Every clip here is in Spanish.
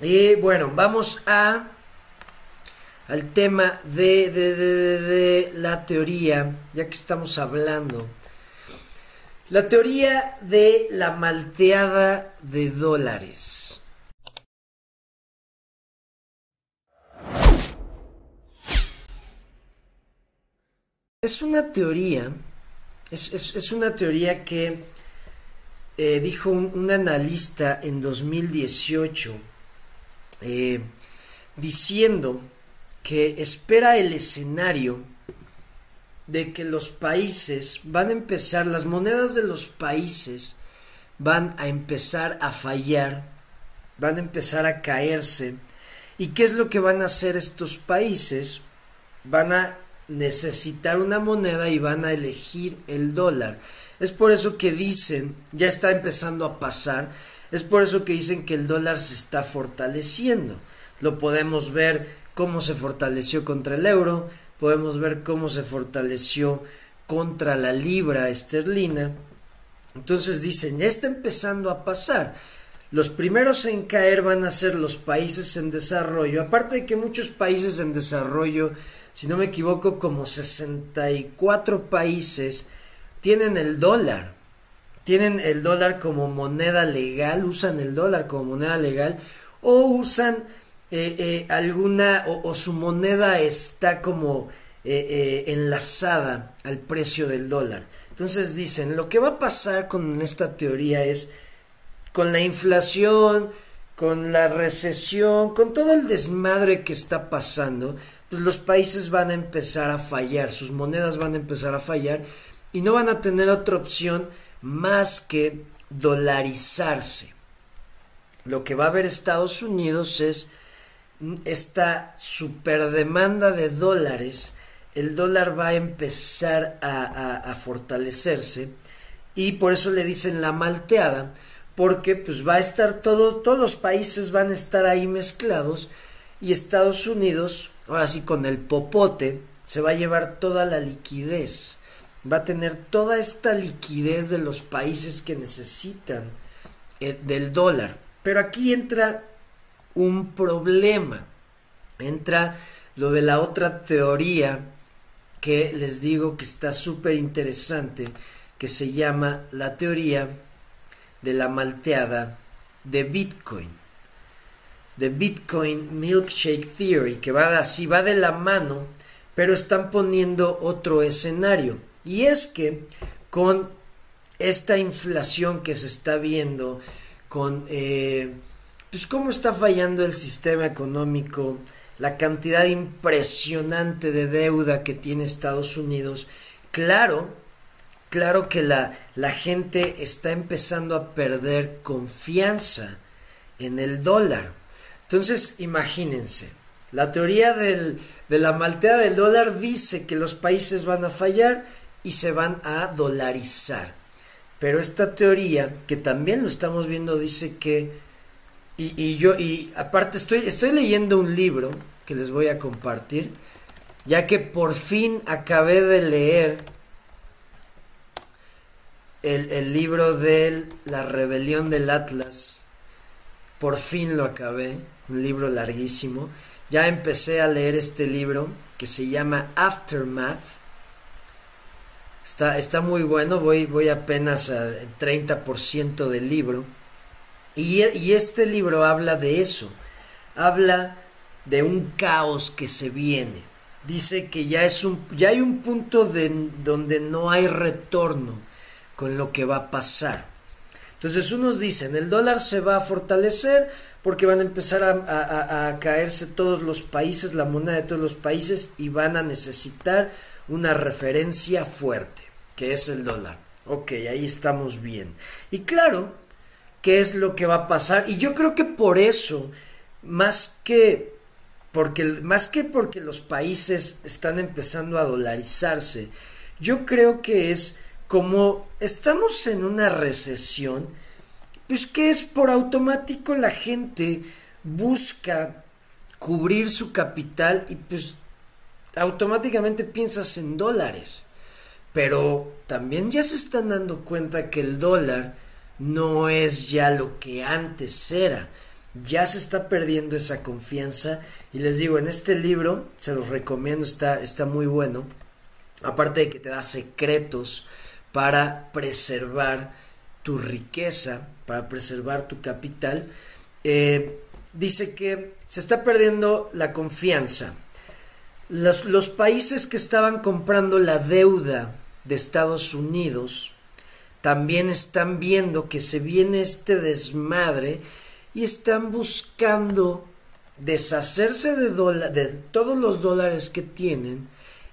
Y bueno, vamos a al tema de, de, de, de, la teoría, ya que estamos hablando. La teoría de la malteada de dólares. Es una teoría, es, es, es una teoría que eh, dijo un, un, analista en 2018, eh, diciendo que espera el escenario de que los países van a empezar, las monedas de los países van a empezar a fallar, van a empezar a caerse. ¿Y qué es lo que van a hacer estos países? Van a necesitar una moneda y van a elegir el dólar. Es por eso que dicen, ya está empezando a pasar, es por eso que dicen que el dólar se está fortaleciendo. Lo podemos ver cómo se fortaleció contra el euro, podemos ver cómo se fortaleció contra la libra esterlina. Entonces dicen, ya está empezando a pasar. Los primeros en caer van a ser los países en desarrollo, aparte de que muchos países en desarrollo, si no me equivoco, como 64 países tienen el dólar. Tienen el dólar como moneda legal, usan el dólar como moneda legal o usan eh, eh, alguna o, su moneda está como eh, enlazada al precio del dólar. Entonces dicen, lo que va a pasar con esta teoría es con la inflación, con la recesión, con todo el desmadre que está pasando, pues los países van a empezar a fallar, sus monedas van a empezar a fallar y no van a tener otra opción más que dolarizarse. Lo que va a haber Estados Unidos es esta superdemanda de dólares, el dólar va a empezar a, fortalecerse y por eso le dicen la malteada, porque pues va a estar todo, todos los países van a estar ahí mezclados y Estados Unidos, ahora sí con el popote, se va a llevar toda la liquidez, va a tener toda esta liquidez de los países que necesitan eh, del dólar. Pero aquí entra un problema. Entra lo de la otra teoría que les digo que está súper interesante, que se llama la teoría de la malteada de Bitcoin. De Bitcoin Milkshake Theory, que va así, va de la mano, pero están poniendo otro escenario. Y es que con esta inflación que se está viendo, con eh, pues cómo está fallando el sistema económico, la cantidad impresionante de deuda que tiene Estados Unidos, claro, claro que la, la gente está empezando a perder confianza en el dólar. Entonces, imagínense, la teoría del, de la malteada del dólar dice que los países van a fallar y se van a dolarizar. Pero esta teoría, que también lo estamos viendo, dice que y, y, yo, y aparte estoy, estoy leyendo un libro que les voy a compartir, ya que por fin acabé de leer el, el libro de La rebelión del Atlas. Por fin lo acabé, un libro larguísimo. Ya empecé a leer este libro que se llama Aftermath. Está, está muy bueno, voy, voy apenas al 30% del libro. Y, y, este libro habla de eso, habla de un caos que se viene. Dice que ya, es un, ya hay un punto de, donde no hay retorno con lo que va a pasar. Entonces unos dicen, el dólar se va a fortalecer porque van a empezar a, a, a, caerse todos los países, la moneda de todos los países y van a necesitar una referencia fuerte, que es el dólar. Ok, ahí estamos bien. Y claro, qué es lo que va a pasar. Y yo creo que por eso, más que porque más que porque los países están empezando a dolarizarse, yo creo que es como estamos en una recesión, pues que es por automático la gente busca cubrir su capital y pues automáticamente piensas en dólares. Pero también ya se están dando cuenta que el dólar no es ya lo que antes era. ya se está perdiendo esa confianza y les digo, en este libro, se los recomiendo, está, está muy bueno, aparte de que te da secretos para preservar tu riqueza, para preservar tu capital, eh, dice que se está perdiendo la confianza. Los, los países que estaban comprando la deuda de Estados Unidos también están viendo que se viene este desmadre y están buscando deshacerse de, de todos los dólares que tienen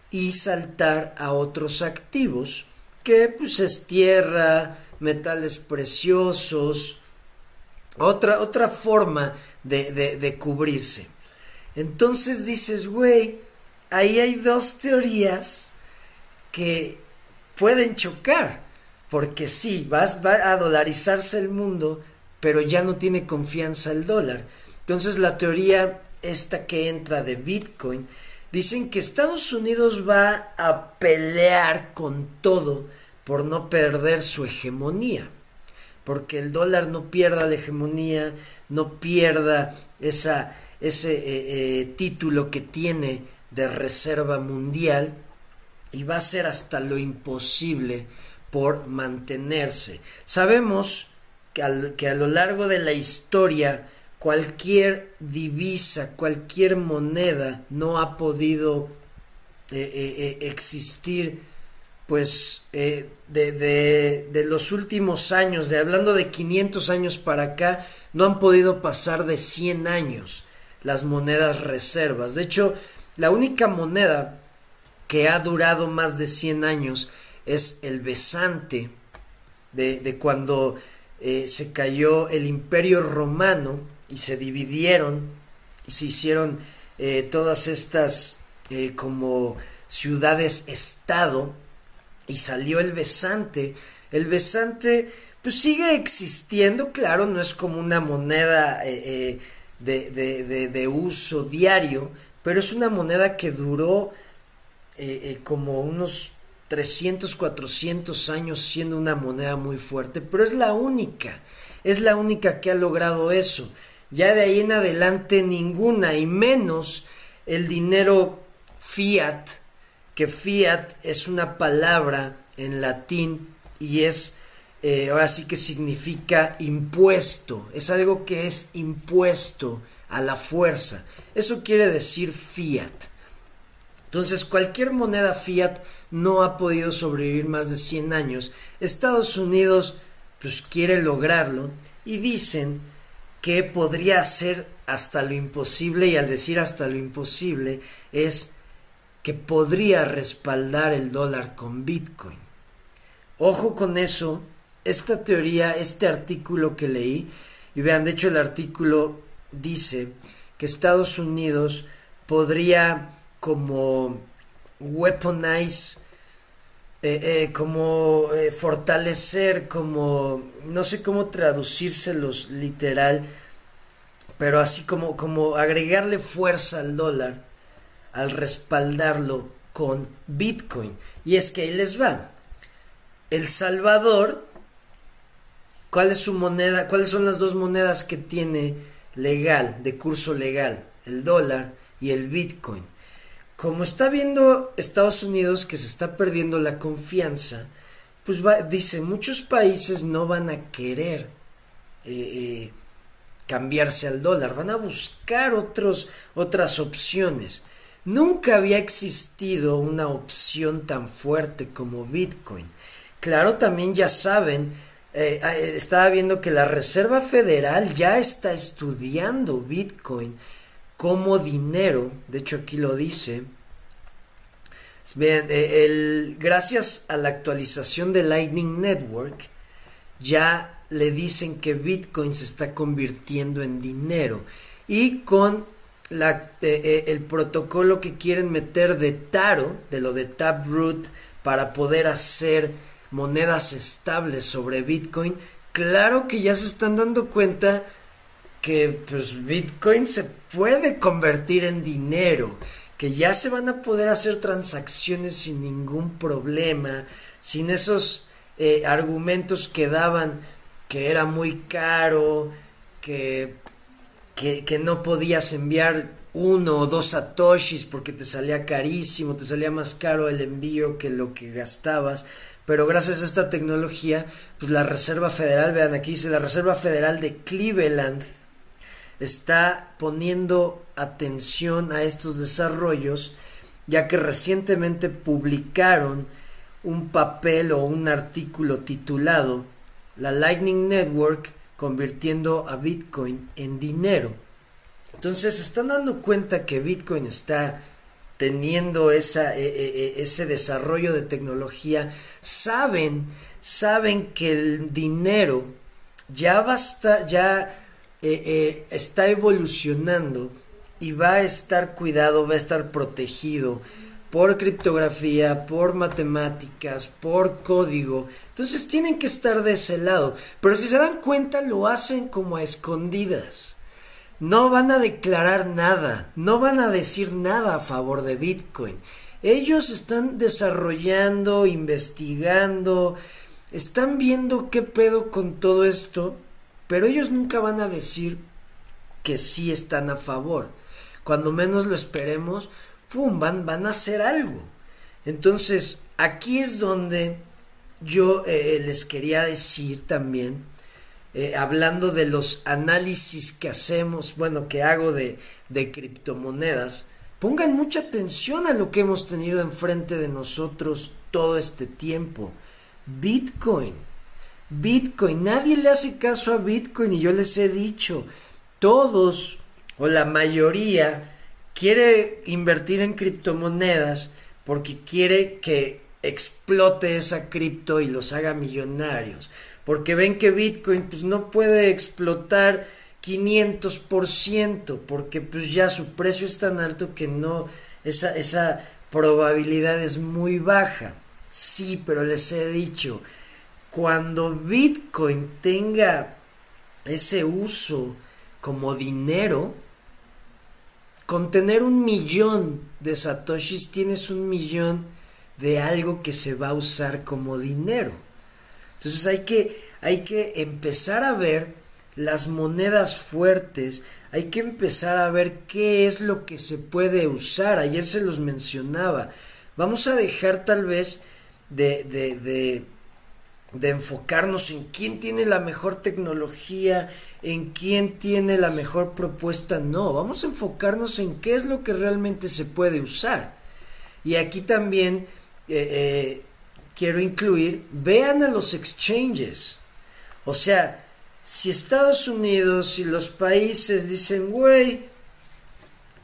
y saltar a otros activos que pues es tierra, metales preciosos, otra, otra forma de, de cubrirse. Entonces dices, güey, ahí hay dos teorías que pueden chocar, porque sí, vas, va a dolarizarse el mundo, pero ya no tiene confianza el dólar. Entonces la teoría esta que entra de Bitcoin, dicen que Estados Unidos va a pelear con todo por no perder su hegemonía, porque el dólar no pierda la hegemonía, no pierda ese eh, eh, título que tiene de reserva mundial y va a ser hasta lo imposible por mantenerse. Sabemos que, que a lo largo de la historia cualquier divisa, cualquier moneda no ha podido eh, existir pues de, de, de, los últimos años, de hablando de 500 años para acá, no han podido pasar de 100 años las monedas reservas. De hecho, la única moneda que ha durado más de 100 años es el besante de, de cuando eh, se cayó el imperio romano y se dividieron y se hicieron eh, todas estas eh, como ciudades-estado y salió el besante. El besante pues sigue existiendo, claro, no es como una moneda de, de, de, uso diario, pero es una moneda que duró eh, eh, como unos 300, 400 años siendo una moneda muy fuerte, pero es la única, es la única que ha logrado eso. Ya de ahí en adelante ninguna, y menos el dinero fiat, que fiat es una palabra en latín y es, eh, ahora sí que significa impuesto, es algo que es impuesto a la fuerza. Eso quiere decir fiat. Entonces, cualquier moneda fiat no ha podido sobrevivir más de 100 años. Estados Unidos pues quiere lograrlo y dicen que podría hacer hasta lo imposible y al decir hasta lo imposible es que podría respaldar el dólar con Bitcoin. Ojo con eso, esta teoría, este artículo que leí, y vean, de hecho el artículo dice que Estados Unidos podría como weaponize, eh, eh, como eh, fortalecer, como no sé cómo traducírselos literal, pero así como, como agregarle fuerza al dólar al respaldarlo con Bitcoin. Y es que ahí les va. El Salvador, ¿cuál es su moneda? ¿Cuáles son las dos monedas que tiene legal, de curso legal, el dólar y el Bitcoin. Como está viendo Estados Unidos que se está perdiendo la confianza, pues dice, muchos países no van a querer eh, eh, cambiarse al dólar, van a buscar otros, otras opciones. Nunca había existido una opción tan fuerte como Bitcoin. Claro, también ya saben eh, eh, estaba viendo que la Reserva Federal ya está estudiando Bitcoin como dinero, de hecho aquí lo dice. Eh, gracias a la actualización de Lightning Network, ya le dicen que Bitcoin se está convirtiendo en dinero. Y con la, el protocolo que quieren meter de Taro, de lo de Taproot, para poder hacer monedas estables sobre Bitcoin, claro que ya se están dando cuenta que pues Bitcoin se puede convertir en dinero, que ya se van a poder hacer transacciones sin ningún problema, sin esos eh, argumentos que daban que era muy caro, que que, que no podías enviar uno o dos satoshis porque te salía carísimo, te salía más caro el envío que lo que gastabas. Pero gracias a esta tecnología, pues la Reserva Federal, vean aquí dice la Reserva Federal de Cleveland está poniendo atención a estos desarrollos, ya que recientemente publicaron un papel o un artículo titulado La Lightning Network convirtiendo a Bitcoin en dinero. Entonces se están dando cuenta que Bitcoin está teniendo esa, e, e, e, ese desarrollo de tecnología, saben, saben que el dinero ya va a estar, ya eh, eh, está evolucionando y va a estar cuidado, va a estar protegido por criptografía, por matemáticas, por código. Entonces tienen que estar de ese lado. Pero si se dan cuenta, lo hacen como a escondidas. No van a declarar nada, no van a decir nada a favor de Bitcoin. Ellos están desarrollando, investigando, están viendo qué pedo con todo esto, pero ellos nunca van a decir que sí están a favor. Cuando menos lo esperemos, ¡pum! Van, van a hacer algo. Entonces, aquí es donde yo eh, les quería decir también, eh, hablando de los análisis que hacemos, bueno, que hago de, de criptomonedas, pongan mucha atención a lo que hemos tenido enfrente de nosotros todo este tiempo. Bitcoin. Bitcoin. Nadie le hace caso a Bitcoin y yo les he dicho, todos o la mayoría quiere invertir en criptomonedas porque quiere que explote esa cripto y los haga millonarios. Porque ven que Bitcoin pues no puede explotar 500% porque pues ya su precio es tan alto que no esa esa probabilidad es muy baja. Sí, pero les he dicho, cuando Bitcoin tenga ese uso como dinero, con tener un millón de satoshis tienes un millón de algo que se va a usar como dinero. Entonces hay que, hay que empezar a ver las monedas fuertes, hay que empezar a ver qué es lo que se puede usar. Ayer se los mencionaba. Vamos a dejar tal vez de, de, de enfocarnos en quién tiene la mejor tecnología, en quién tiene la mejor propuesta, no, vamos a enfocarnos en qué es lo que realmente se puede usar. Y aquí también eh, eh, quiero incluir, vean a los exchanges. O sea, si Estados Unidos y los países dicen, güey,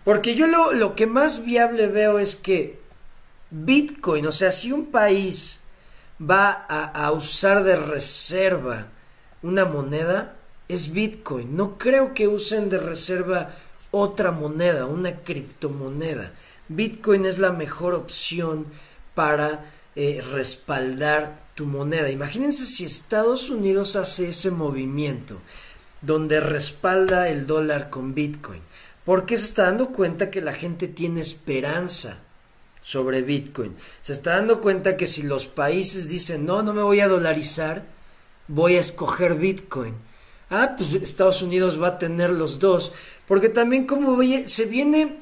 porque yo lo, lo que más viable veo es que Bitcoin, o sea, si un país va a, usar de reserva una moneda es Bitcoin. No creo que usen de reserva otra moneda, una criptomoneda. Bitcoin es la mejor opción para eh, respaldar tu moneda. Imagínense si Estados Unidos hace ese movimiento donde respalda el dólar con Bitcoin. Porque se está dando cuenta que la gente tiene esperanza sobre Bitcoin. Se está dando cuenta que si los países dicen, no, no me voy a dolarizar, voy a escoger Bitcoin. Ah, pues Estados Unidos va a tener los dos. Porque también como se viene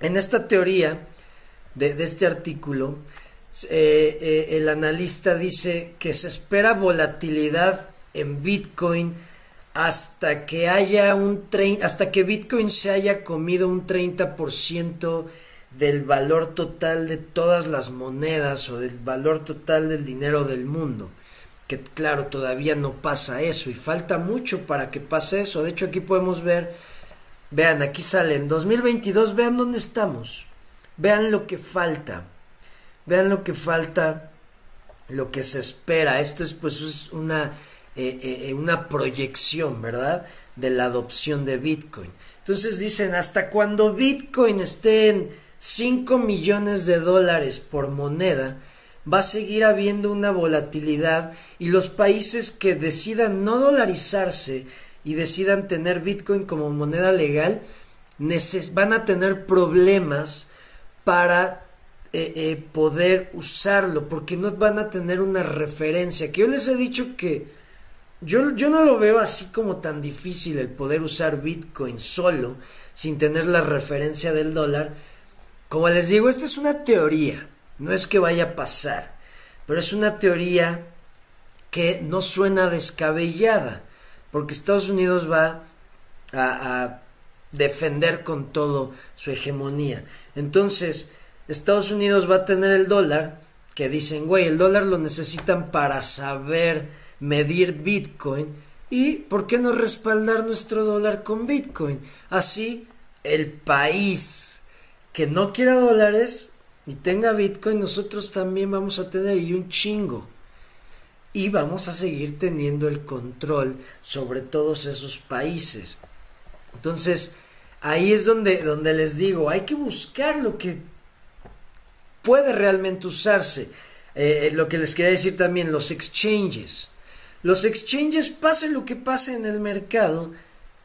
en esta teoría de, este artículo, eh, eh, el analista dice que se espera volatilidad en Bitcoin hasta que haya un hasta que Bitcoin se haya comido un 30% del valor total de todas las monedas o del valor total del dinero del mundo. Que claro, todavía no pasa eso y falta mucho para que pase eso. De hecho, aquí podemos ver, vean, aquí sale en 2022, vean dónde estamos. Vean lo que falta. Vean lo que falta, lo que se espera. Esto es pues es una, eh, eh, eh, una proyección, ¿verdad? De la adopción de Bitcoin. Entonces dicen, hasta cuando Bitcoin esté en 5 millones de dólares por moneda, va a seguir habiendo una volatilidad y los países que decidan no dolarizarse y decidan tener Bitcoin como moneda legal van a tener problemas para eh, eh, poder usarlo porque no van a tener una referencia que yo les he dicho que yo, yo no lo veo así como tan difícil el poder usar Bitcoin solo, sin tener la referencia del dólar. Como les digo, esta es una teoría, no es que vaya a pasar, pero es una teoría que no suena descabellada, porque Estados Unidos va a, a defender con todo su hegemonía. Entonces, Estados Unidos va a tener el dólar, que dicen, güey, el dólar lo necesitan para saber medir Bitcoin y por qué no respaldar nuestro dólar con Bitcoin. Así el país que no quiera dólares y tenga Bitcoin, nosotros también vamos a tener y un chingo. Y vamos a seguir teniendo el control sobre todos esos países. Entonces, ahí es donde, donde les digo, hay que buscar lo que puede realmente usarse. Eh, lo que les quería decir también, los exchanges. Los exchanges, pase lo que pase en el mercado,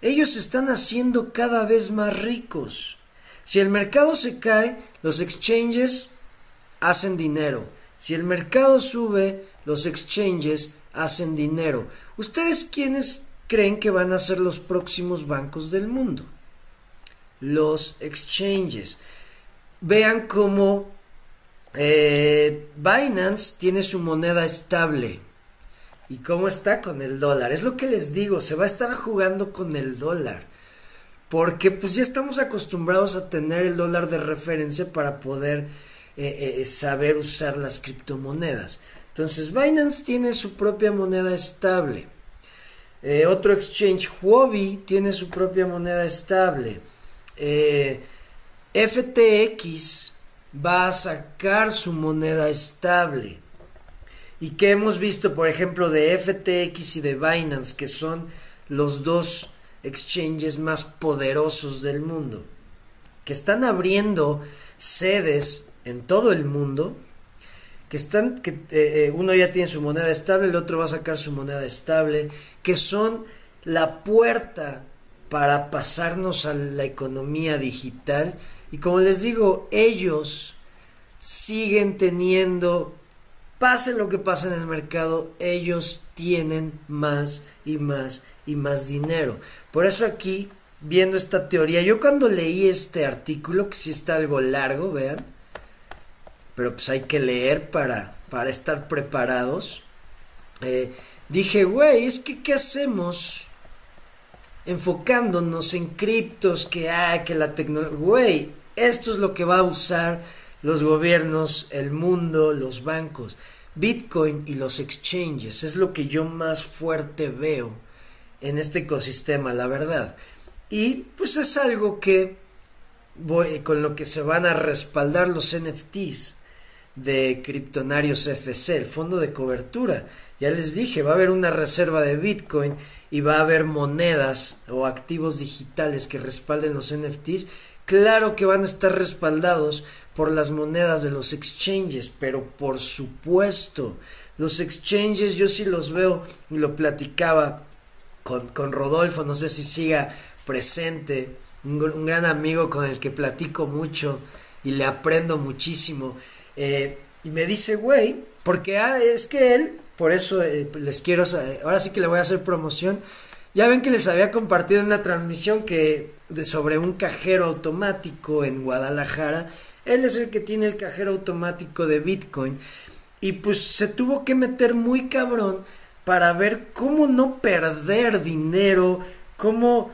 ellos están haciendo cada vez más ricos. Si el mercado se cae, los exchanges hacen dinero. Si el mercado sube, los exchanges hacen dinero. ¿Ustedes quiénes creen que van a ser los próximos bancos del mundo? Los exchanges. Vean cómo eh, Binance tiene su moneda estable. ¿Y cómo está con el dólar? Es lo que les digo, se va a estar jugando con el dólar. Porque pues ya estamos acostumbrados a tener el dólar de referencia para poder eh, eh, saber usar las criptomonedas. Entonces Binance tiene su propia moneda estable. Otro exchange, Huobi, tiene su propia moneda estable. FTX va a sacar su moneda estable y que hemos visto, por ejemplo, de FTX y de Binance, que son los dos exchanges más poderosos del mundo, que están abriendo sedes en todo el mundo, que están, que eh, eh, uno ya tiene su moneda estable, el otro va a sacar su moneda estable, que son la puerta para pasarnos a la economía digital. Y como les digo, ellos siguen teniendo pase lo que pase en el mercado, ellos tienen más y más y más dinero. Por eso aquí, viendo esta teoría, yo cuando leí este artículo, que sí está algo largo, vean, pero pues hay que leer para, para estar preparados, eh, dije, güey, es que ¿qué hacemos? Enfocándonos en criptos, que, hay, que la tecnología, güey, esto es lo que va a usar los gobiernos, el mundo, los bancos. Bitcoin y los exchanges es lo que yo más fuerte veo en este ecosistema, la verdad. Y pues es algo que voy, con lo que se van a respaldar los NFTs de Criptonarios FC, el fondo de cobertura. Ya les dije, va a haber una reserva de Bitcoin y va a haber monedas o activos digitales que respalden los NFTs Claro que van a estar respaldados por las monedas de los exchanges, pero por supuesto, los exchanges yo sí los veo y lo platicaba con, con Rodolfo, no sé si siga presente, un, gran amigo con el que platico mucho y le aprendo muchísimo. Eh, y me dice, güey, porque ah, es que él, por eso eh, les quiero, ahora sí que le voy a hacer promoción. Ya ven que les había compartido una transmisión que sobre un cajero automático en Guadalajara. Él es el que tiene el cajero automático de Bitcoin. Y pues se tuvo que meter muy cabrón para ver cómo no perder dinero, cómo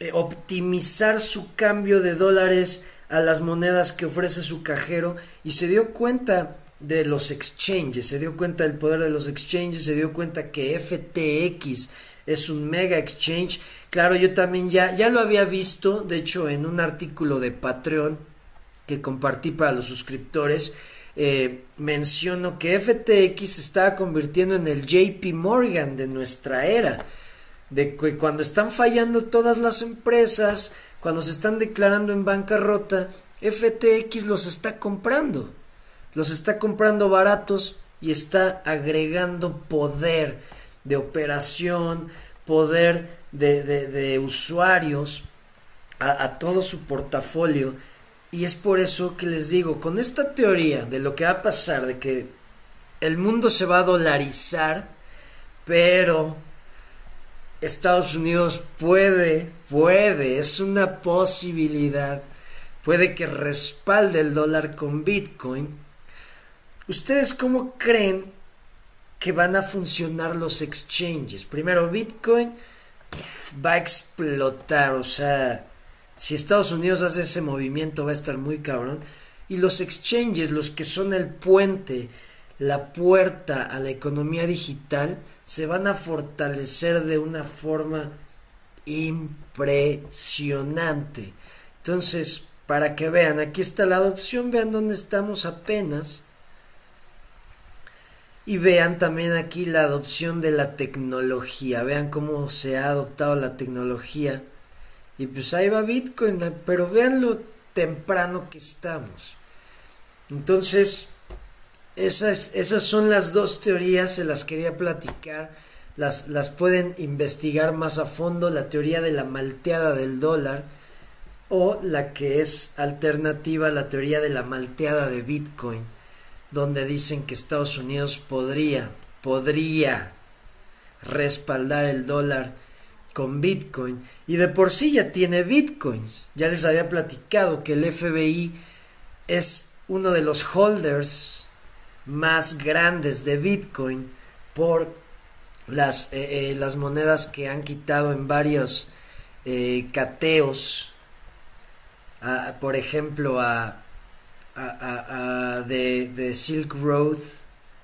eh, optimizar su cambio de dólares a las monedas que ofrece su cajero y se dio cuenta de los exchanges, se dio cuenta del poder de los exchanges, se dio cuenta que FTX es un mega exchange. Claro, yo también ya, ya lo había visto, de hecho, en un artículo de Patreon que compartí para los suscriptores. Eh, menciono que FTX se está convirtiendo en el JP Morgan de nuestra era. De que cuando están fallando todas las empresas, cuando se están declarando en bancarrota, FTX los está comprando. Los está comprando baratos y está agregando poder de operación, poder de, usuarios a, todo su portafolio. Y es por eso que les digo, con esta teoría de lo que va a pasar, de que el mundo se va a dolarizar, pero Estados Unidos puede, puede, es una posibilidad, puede que respalde el dólar con Bitcoin. ¿Ustedes cómo creen que van a funcionar los exchanges? Primero, Bitcoin va a explotar, o sea, si Estados Unidos hace ese movimiento va a estar muy cabrón. Y los exchanges, los que son el puente, la puerta a la economía digital, se van a fortalecer de una forma impresionante. Entonces, para que vean, aquí está la adopción, vean dónde estamos apenas. Y vean también aquí la adopción de la tecnología, vean cómo se ha adoptado la tecnología. Y pues ahí va Bitcoin, pero vean lo temprano que estamos. Entonces, esas, esas son las dos teorías, se las quería platicar. Las, las pueden investigar más a fondo, la teoría de la malteada del dólar o la que es alternativa, la teoría de la malteada de Bitcoin, donde dicen que Estados Unidos podría, podría respaldar el dólar con Bitcoin y de por sí ya tiene Bitcoins. Ya les había platicado que el FBI es uno de los holders más grandes de Bitcoin por las, eh, eh, las monedas que han quitado en varios eh, cateos, por ejemplo, a, de, Silk Road,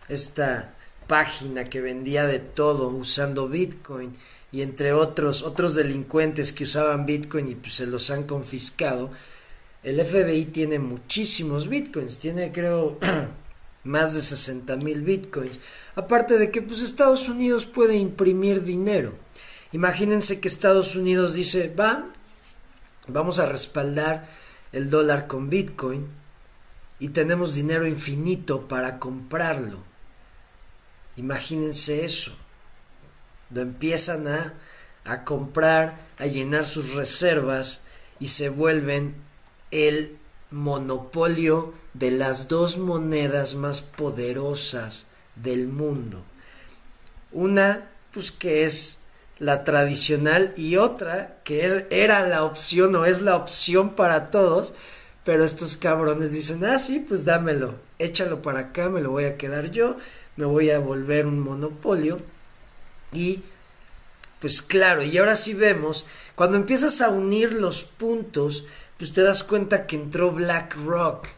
esta página que vendía de todo usando Bitcoin y entre otros otros delincuentes que usaban Bitcoin y pues se los han confiscado. El FBI tiene muchísimos Bitcoins, tiene creo más de 60 mil bitcoins. Aparte de que pues Estados Unidos puede imprimir dinero. Imagínense que Estados Unidos dice, va, vamos a respaldar el dólar con bitcoin y tenemos dinero infinito para comprarlo. Imagínense eso. Lo empiezan a, a comprar, a llenar sus reservas y se vuelven el monopolio de las dos monedas más poderosas del mundo. Una, pues que es la tradicional y otra que era la opción o es la opción para todos, pero estos cabrones dicen, ah, sí, pues dámelo, échalo para acá, me lo voy a quedar yo, me voy a volver un monopolio y pues claro, y ahora sí vemos, cuando empiezas a unir los puntos, pues te das cuenta que entró BlackRock.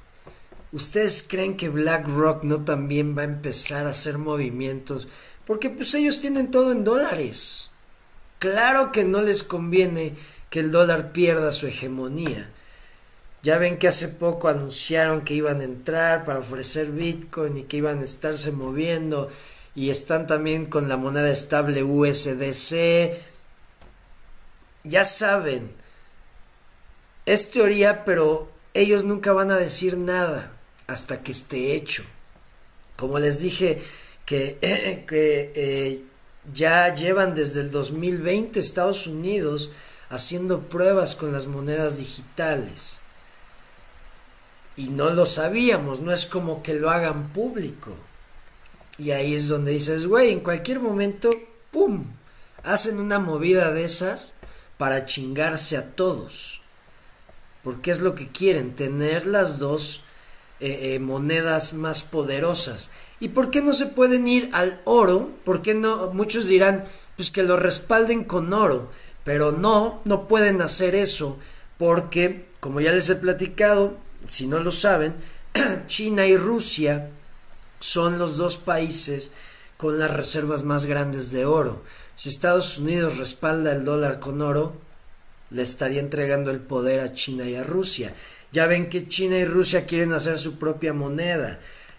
¿Ustedes creen que BlackRock no también va a empezar a hacer movimientos? Porque pues ellos tienen todo en dólares. Claro que no les conviene que el dólar pierda su hegemonía. Ya ven que hace poco anunciaron que iban a entrar para ofrecer Bitcoin y que iban a estarse moviendo y están también con la moneda estable USDC. Ya saben, es teoría, pero ellos nunca van a decir nada hasta que esté hecho. Como les dije, que, que eh, ya llevan desde el 2020 Estados Unidos haciendo pruebas con las monedas digitales. Y no lo sabíamos, no es como que lo hagan público. Y ahí es donde dices, güey, en cualquier momento, ¡pum! Hacen una movida de esas para chingarse a todos porque es lo que quieren, tener las dos eh, eh, monedas más poderosas. ¿Y por qué no se pueden ir al oro? ¿Por qué no? Muchos dirán, pues que lo respalden con oro, pero no, no pueden hacer eso, porque, como ya les he platicado, si no lo saben, China y Rusia son los dos países con las reservas más grandes de oro. Si Estados Unidos respalda el dólar con oro, le estaría entregando el poder a China y a Rusia. Ya ven que China y Rusia quieren hacer su propia moneda.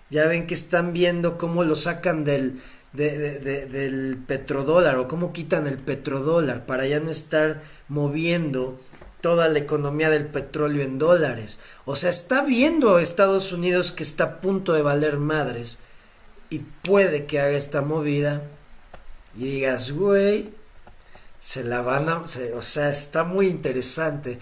Ya ven que están viendo cómo lo sacan del, del petrodólar o cómo quitan el petrodólar para ya no estar moviendo toda la economía del petróleo en dólares. O sea, está viendo Estados Unidos que está a punto de valer madres y puede que haga esta movida y digas, güey, se la van a, o sea, está muy interesante.